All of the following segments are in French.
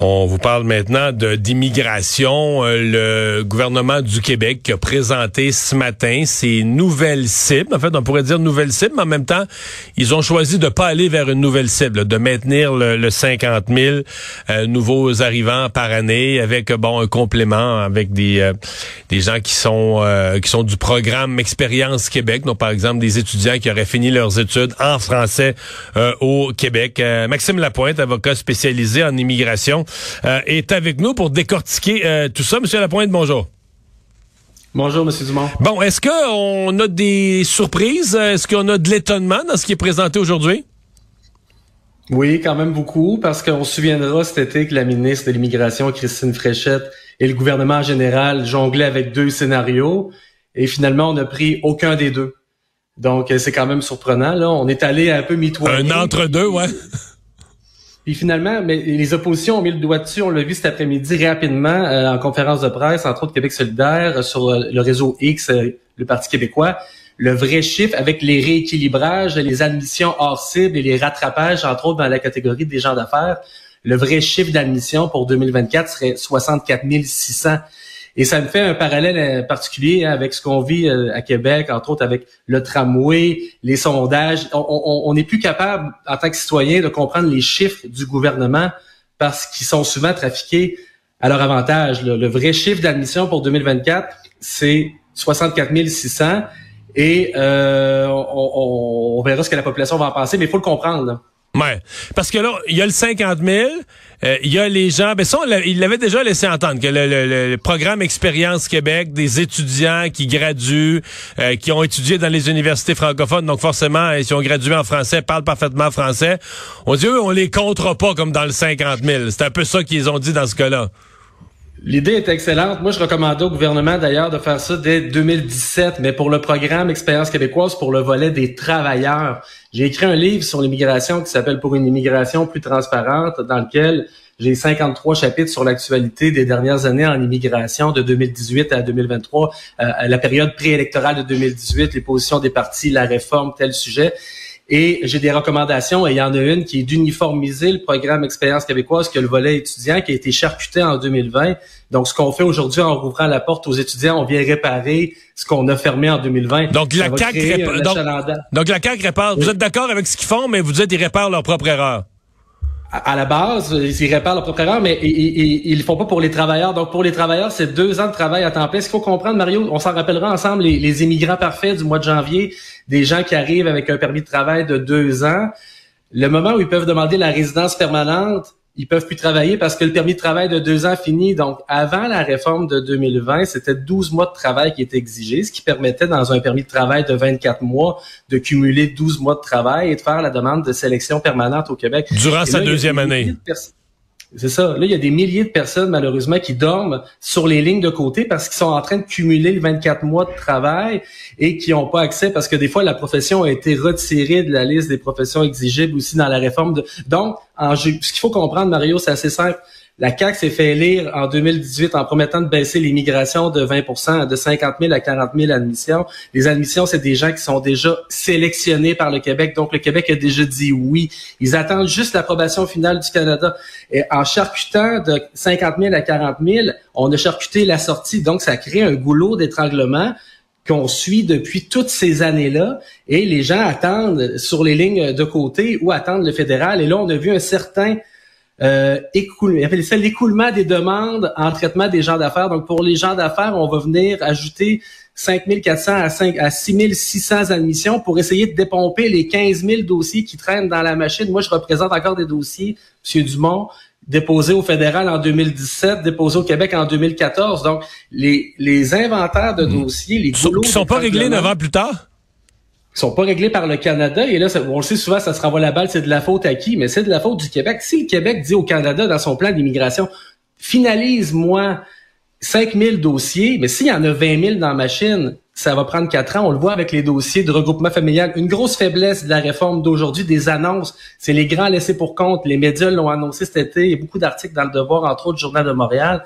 On vous parle maintenant d'immigration. Euh, le gouvernement du Québec a présenté ce matin ses nouvelles cibles. En fait, on pourrait dire nouvelles cibles, mais en même temps, ils ont choisi de pas aller vers une nouvelle cible, de maintenir le, le 50 000 euh, nouveaux arrivants par année, avec bon un complément avec des euh, des gens qui sont qui sont du programme Expérience Québec, donc par exemple des étudiants qui auraient fini leurs études en français au Québec. Maxime Lapointe, avocat spécialisé en immigration. Euh, est avec nous pour décortiquer euh, tout ça. Monsieur Lapointe, bonjour. Bonjour, Monsieur Dumont. Bon, est-ce qu'on a des surprises? Est-ce qu'on a de l'étonnement dans ce qui est présenté aujourd'hui? Oui, quand même beaucoup, parce qu'on se souviendra cet été que la ministre de l'Immigration, Christine Fréchette, et le gouvernement en général jonglaient avec deux scénarios, et finalement, on n'a pris aucun des deux. Donc, c'est quand même surprenant. Là, on est allé un peu mitoyen. Un entre-deux, ouais. Puis finalement, mais les oppositions ont mis le doigt dessus. On l'a vu cet après-midi rapidement euh, en conférence de presse, entre autres Québec solidaire, euh, sur euh, le réseau X, le Parti québécois. Le vrai chiffre avec les rééquilibrages, les admissions hors cible et les rattrapages, entre autres dans la catégorie des gens d'affaires, le vrai chiffre d'admission pour 2024 serait 64 600. Et ça me fait un parallèle euh, particulier avec ce qu'on vit euh, à Québec, entre autres avec le tramway, les sondages. On n'est plus capable, en tant que citoyen, de comprendre les chiffres du gouvernement parce qu'ils sont souvent trafiqués à leur avantage. Le vrai chiffre d'admission pour 2024, c'est 64 600. Et euh, on, verra ce que la population va en penser, mais il faut le comprendre. Ouais. Parce que là, il y a le 50 000, euh, il y a les gens, ben ça, il l'avait déjà laissé entendre, que le, programme Expérience Québec, des étudiants qui graduent, euh, qui ont étudié dans les universités francophones, donc forcément, ils ont gradué en français, parlent parfaitement français. On dit, eux, on les comptera pas comme dans le 50 000. C'est un peu ça qu'ils ont dit dans ce cas-là. L'idée est excellente. Moi, je recommandais au gouvernement d'ailleurs de faire ça dès 2017, mais pour le programme Expérience québécoise, pour le volet des travailleurs. J'ai écrit un livre sur l'immigration qui s'appelle Pour une immigration plus transparente, dans lequel j'ai 53 chapitres sur l'actualité des dernières années en immigration de 2018 à 2023, euh, la période préélectorale de 2018, les positions des partis, la réforme, tel sujet. Et j'ai des recommandations, et il y en a une qui est d'uniformiser le programme Expérience québécoise, qui a le volet étudiant, qui a été charcuté en 2020. Donc, ce qu'on fait aujourd'hui en rouvrant la porte aux étudiants, on vient réparer ce qu'on a fermé en 2020. Donc, la CAQ donc, la CAQ répare. Vous êtes d'accord avec ce qu'ils font, mais vous dites qu'ils réparent leur propre erreur à la base, ils réparent leur propre erreur, mais ils, ils, le font pas pour les travailleurs. Donc, pour les travailleurs, c'est deux ans de travail à temps plein. Ce qu'il faut comprendre, Mario, on s'en rappellera ensemble, les, immigrants parfaits du mois de janvier, des gens qui arrivent avec un permis de travail de deux ans. Le moment où ils peuvent demander la résidence permanente, ils peuvent plus travailler parce que le permis de travail de deux ans finit. Donc, avant la réforme de 2020, c'était 12 mois de travail qui étaient exigés, ce qui permettait dans un permis de travail de 24 mois de cumuler 12 mois de travail et de faire la demande de sélection permanente au Québec. Durant sa deuxième année. C'est ça. Là, il y a des milliers de personnes, malheureusement, qui dorment sur les lignes de côté parce qu'ils sont en train de cumuler le 24 mois de travail et qui n'ont pas accès parce que des fois, la profession a été retirée de la liste des professions exigibles aussi dans la réforme. De... Donc, en... ce qu'il faut comprendre, Mario, c'est assez simple. La CAQ s'est fait élire en 2018 en promettant de baisser l'immigration de 20 de 50 000 à 40 000 admissions. Les admissions, c'est des gens qui sont déjà sélectionnés par le Québec. Donc, le Québec a déjà dit oui. Ils attendent juste l'approbation finale du Canada. Et en charcutant de 50 000 à 40 000, on a charcuté la sortie. Donc, ça crée un goulot d'étranglement qu'on suit depuis toutes ces années-là et les gens attendent sur les lignes de côté ou attendent le fédéral. Et là, on a vu un certain euh, écoule, il ça l'écoulement des demandes en traitement des gens d'affaires. Donc, pour les gens d'affaires, on va venir ajouter 5400 à, 5, à 6600 admissions pour essayer de dépomper les 15 000 dossiers qui traînent dans la machine. Moi, je représente encore des dossiers, M. Dumont, déposés au fédéral en 2017, déposés au Québec en 2014. Donc, les, les inventaires de mmh. dossiers, les Qui ne sont pas réglés neuf ans plus tard? qui sont pas réglés par le Canada. Et là, on le sait souvent, ça se renvoie la balle, c'est de la faute à qui? Mais c'est de la faute du Québec. Si le Québec dit au Canada dans son plan d'immigration, finalise-moi 5000 dossiers, mais s'il y en a 20 000 dans la machine, ça va prendre quatre ans. On le voit avec les dossiers de regroupement familial. Une grosse faiblesse de la réforme d'aujourd'hui, des annonces, c'est les grands laissés pour compte. Les médias l'ont annoncé cet été. Il y a beaucoup d'articles dans le Devoir, entre autres, Journal de Montréal.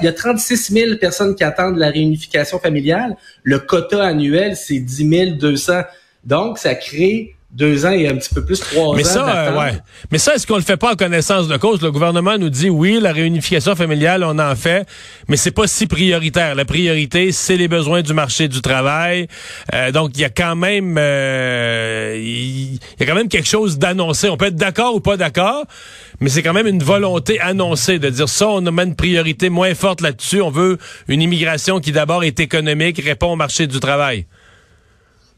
Il y a 36 000 personnes qui attendent la réunification familiale. Le quota annuel, c'est 10 200. Donc, ça crée deux ans et un petit peu plus, trois mais ans. Ça, euh, ouais. Mais ça, est-ce qu'on le fait pas en connaissance de cause? Le gouvernement nous dit oui, la réunification familiale, on en fait, mais c'est pas si prioritaire. La priorité, c'est les besoins du marché du travail. Euh, donc, il y a quand même euh, il y a quand même quelque chose d'annoncé. On peut être d'accord ou pas d'accord, mais c'est quand même une volonté annoncée de dire ça, on a une priorité moins forte là-dessus. On veut une immigration qui d'abord est économique, répond au marché du travail.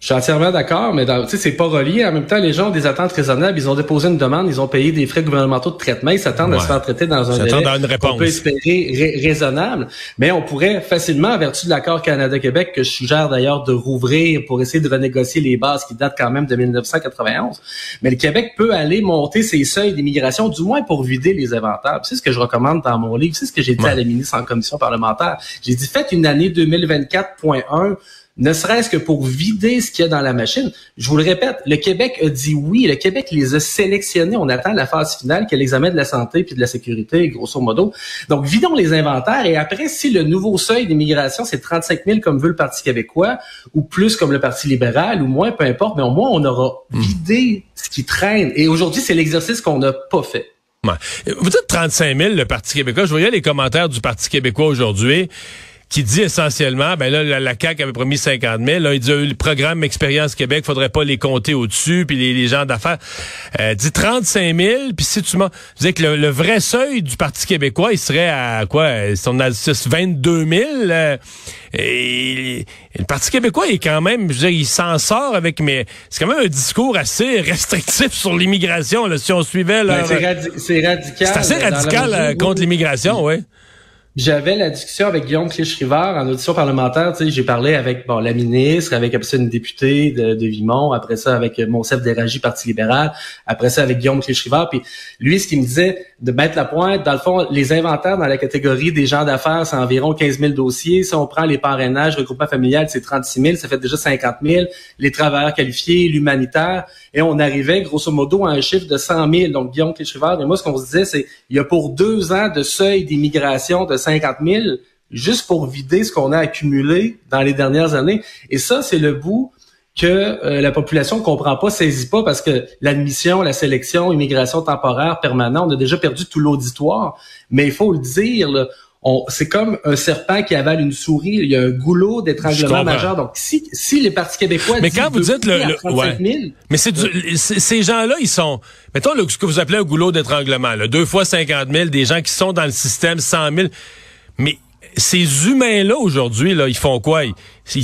Je suis entièrement d'accord, mais tu sais, c'est pas relié. En même temps, les gens ont des attentes raisonnables. Ils ont déposé une demande, ils ont payé des frais gouvernementaux de traitement. Ils s'attendent à se faire traiter dans un délai qu'on peut espérer raisonnable. Mais on pourrait facilement, en vertu de l'accord Canada-Québec, que je suggère d'ailleurs de rouvrir pour essayer de renégocier les bases qui datent quand même de 1991. Mais le Québec peut aller monter ses seuils d'immigration, du moins pour vider les inventaires. C'est ce que je recommande dans mon livre. C'est ce que j'ai dit à la ministre en commission parlementaire. J'ai dit, faites une année 2024.1 ne serait-ce que pour vider ce qu'il y a dans la machine. Je vous le répète, le Québec a dit oui, le Québec les a sélectionnés. On attend la phase finale, qui est l'examen de la santé puis de la sécurité, grosso modo. Donc, vidons les inventaires et après, si le nouveau seuil d'immigration, c'est 35 000 comme veut le Parti québécois, ou plus comme le Parti libéral, ou moins, peu importe, mais au moins, on aura hmm. vidé ce qui traîne. Et aujourd'hui, c'est l'exercice qu'on n'a pas fait. Vous dites 35 000, le Parti québécois. Je voyais les commentaires du Parti québécois aujourd'hui qui dit essentiellement, ben là, la, la CAQ avait promis 50 000. Là, il dit, le programme Expérience Québec, faudrait pas les compter au-dessus, puis les, gens d'affaires. Euh, dit 35 000, puis si tu m'as... Je que le, vrai seuil du Parti québécois, il serait à quoi? Si on a 22 000, euh, et, le Parti québécois est quand même, je veux dire, il s'en sort avec, mais c'est quand même un discours assez restrictif sur l'immigration, si on suivait... Ben, c'est radical. C'est assez radical euh, contre l'immigration, oui. J'avais la discussion avec Guillaume Clich-Rivard en audition parlementaire. J'ai parlé avec bon la ministre, avec une députée de, de Vimont, après ça avec Monsef Déragi, Parti libéral, après ça avec Guillaume Clich-Rivard. Puis lui, ce qu'il me disait, de mettre la pointe, dans le fond, les inventaires dans la catégorie des gens d'affaires, c'est environ 15 000 dossiers. Si on prend les parrainages, regroupement familial, c'est 36 000, ça fait déjà 50 000. Les travailleurs qualifiés, l'humanitaire, et on arrivait grosso modo à un chiffre de 100 000. Donc Guillaume Clich-Rivard et moi, ce qu'on se disait, c'est il y a pour deux ans de seuil d'immigration de 50 000 juste pour vider ce qu'on a accumulé dans les dernières années. Et ça, c'est le bout que euh, la population comprend pas, saisit pas, parce que l'admission, la sélection, immigration temporaire, permanente, on a déjà perdu tout l'auditoire. Mais il faut le dire, c'est comme un serpent qui avale une souris. Il y a un goulot d'étranglement majeur. Donc, si, si les partis québécois mais quand vous dites le, le mais c'est ces gens-là, ils sont, mettons ce que vous appelez un goulot d'étranglement, deux fois 50 000, des gens qui sont dans le système 100 000. Mais ces humains-là, aujourd'hui, là, ils font quoi? Ils,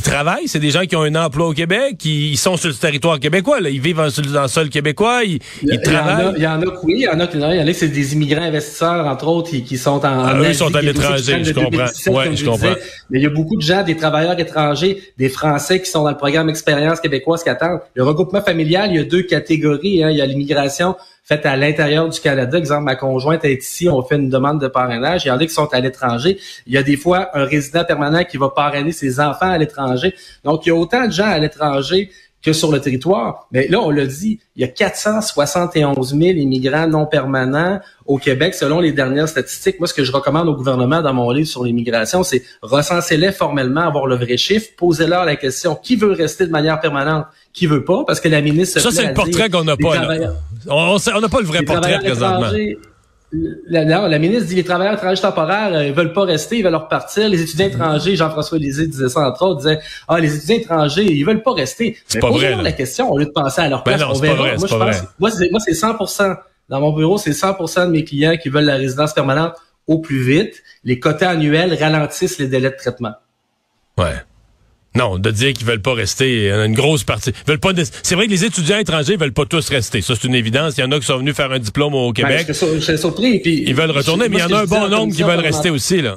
travaillent, c'est des gens qui ont un emploi au Québec, ils, sont sur le territoire québécois, là, ils vivent dans le sol québécois, ils, travaillent. Il y en a, oui, il y en a, il y en a, c'est des immigrants investisseurs, entre autres, qui, sont en... Ah, eux, ils sont à l'étranger, je comprends. Ouais, je comprends. Mais il y a beaucoup de gens, des travailleurs étrangers, des Français qui sont dans le programme Expérience québécoise qui attendent. Le regroupement familial, il y a deux catégories. Hein. Il y a l'immigration faite à l'intérieur du Canada. Exemple, ma conjointe est ici, on fait une demande de parrainage. Il y en a qui sont à l'étranger. Il y a des fois un résident permanent qui va parrainer ses enfants à l'étranger. Donc, il y a autant de gens à l'étranger que sur le territoire. Mais là, on l'a dit, il y a 471 000 immigrants non permanents au Québec, selon les dernières statistiques. Moi, ce que je recommande au gouvernement dans mon livre sur l'immigration, c'est recenser-les formellement, avoir le vrai chiffre, posez-leur la question, qui veut rester de manière permanente, qui veut pas, parce que la ministre... Ça, c'est le portrait qu'on n'a pas. Là. On n'a pas le vrai portrait présentement. La, la, ministre dit les travailleurs étrangers temporaires euh, ils veulent pas rester, ils veulent repartir. Les étudiants étrangers, Jean-François Lisée disait ça entre autres, disait ah les étudiants étrangers ils veulent pas rester. C'est pas vrai. la question au lieu de penser à leur ben place. non, on verra. Vrai, moi je pense, moi c'est moi c'est 100% dans mon bureau c'est 100% de mes clients qui veulent la résidence permanente au plus vite. Les quotas annuels ralentissent les délais de traitement. Ouais. Non, de dire qu'ils veulent pas rester, une grosse partie. veulent pas. C'est vrai que les étudiants étrangers veulent pas tous rester. Ça, c'est une évidence. Il y en a qui sont venus faire un diplôme au ben, Québec. je, suis surpris. Puis, ils veulent retourner, mais il y en a un bon nombre qui veulent rester aussi là.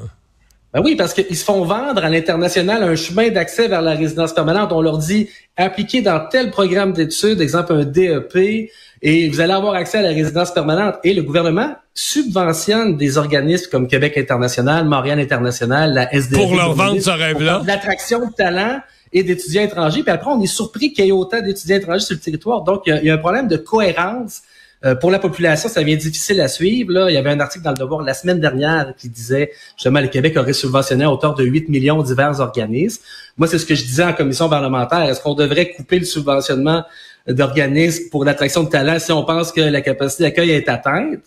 Ben oui, parce qu'ils se font vendre à l'international un chemin d'accès vers la résidence permanente. On leur dit appliquez dans tel programme d'études, exemple un DEP, et vous allez avoir accès à la résidence permanente. Et le gouvernement subventionne des organismes comme Québec International, Montréal International, la SDF. Pour leur vendre ce rêve-là. L'attraction de talent. et d'étudiants étrangers. Puis après, on est surpris qu'il y ait autant d'étudiants étrangers sur le territoire. Donc, il y a, un problème de cohérence. Euh, pour la population, ça devient difficile à suivre. Là, il y avait un article dans le Devoir la semaine dernière qui disait justement le Québec aurait subventionné à hauteur de 8 millions divers organismes. Moi, c'est ce que je disais en commission parlementaire. Est-ce qu'on devrait couper le subventionnement d'organismes pour l'attraction de talents si on pense que la capacité d'accueil est atteinte?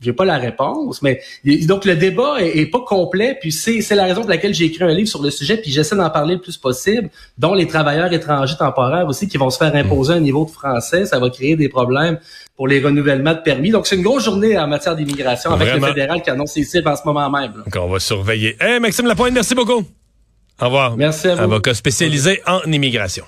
J'ai pas la réponse, mais donc le débat est, pas complet. Puis c'est c'est la raison pour laquelle j'ai écrit un livre sur le sujet. Puis j'essaie d'en parler le plus possible, dont les travailleurs étrangers temporaires aussi qui vont se faire imposer un niveau de français. Ça va créer des problèmes pour les renouvellements de permis. Donc c'est une grosse journée en matière d'immigration avec le fédéral qui annonce ses cibles en ce moment même. Donc on va surveiller. Hey, Maxime Lapointe, merci beaucoup. Au revoir. Merci à vous. Avocat spécialisé en immigration.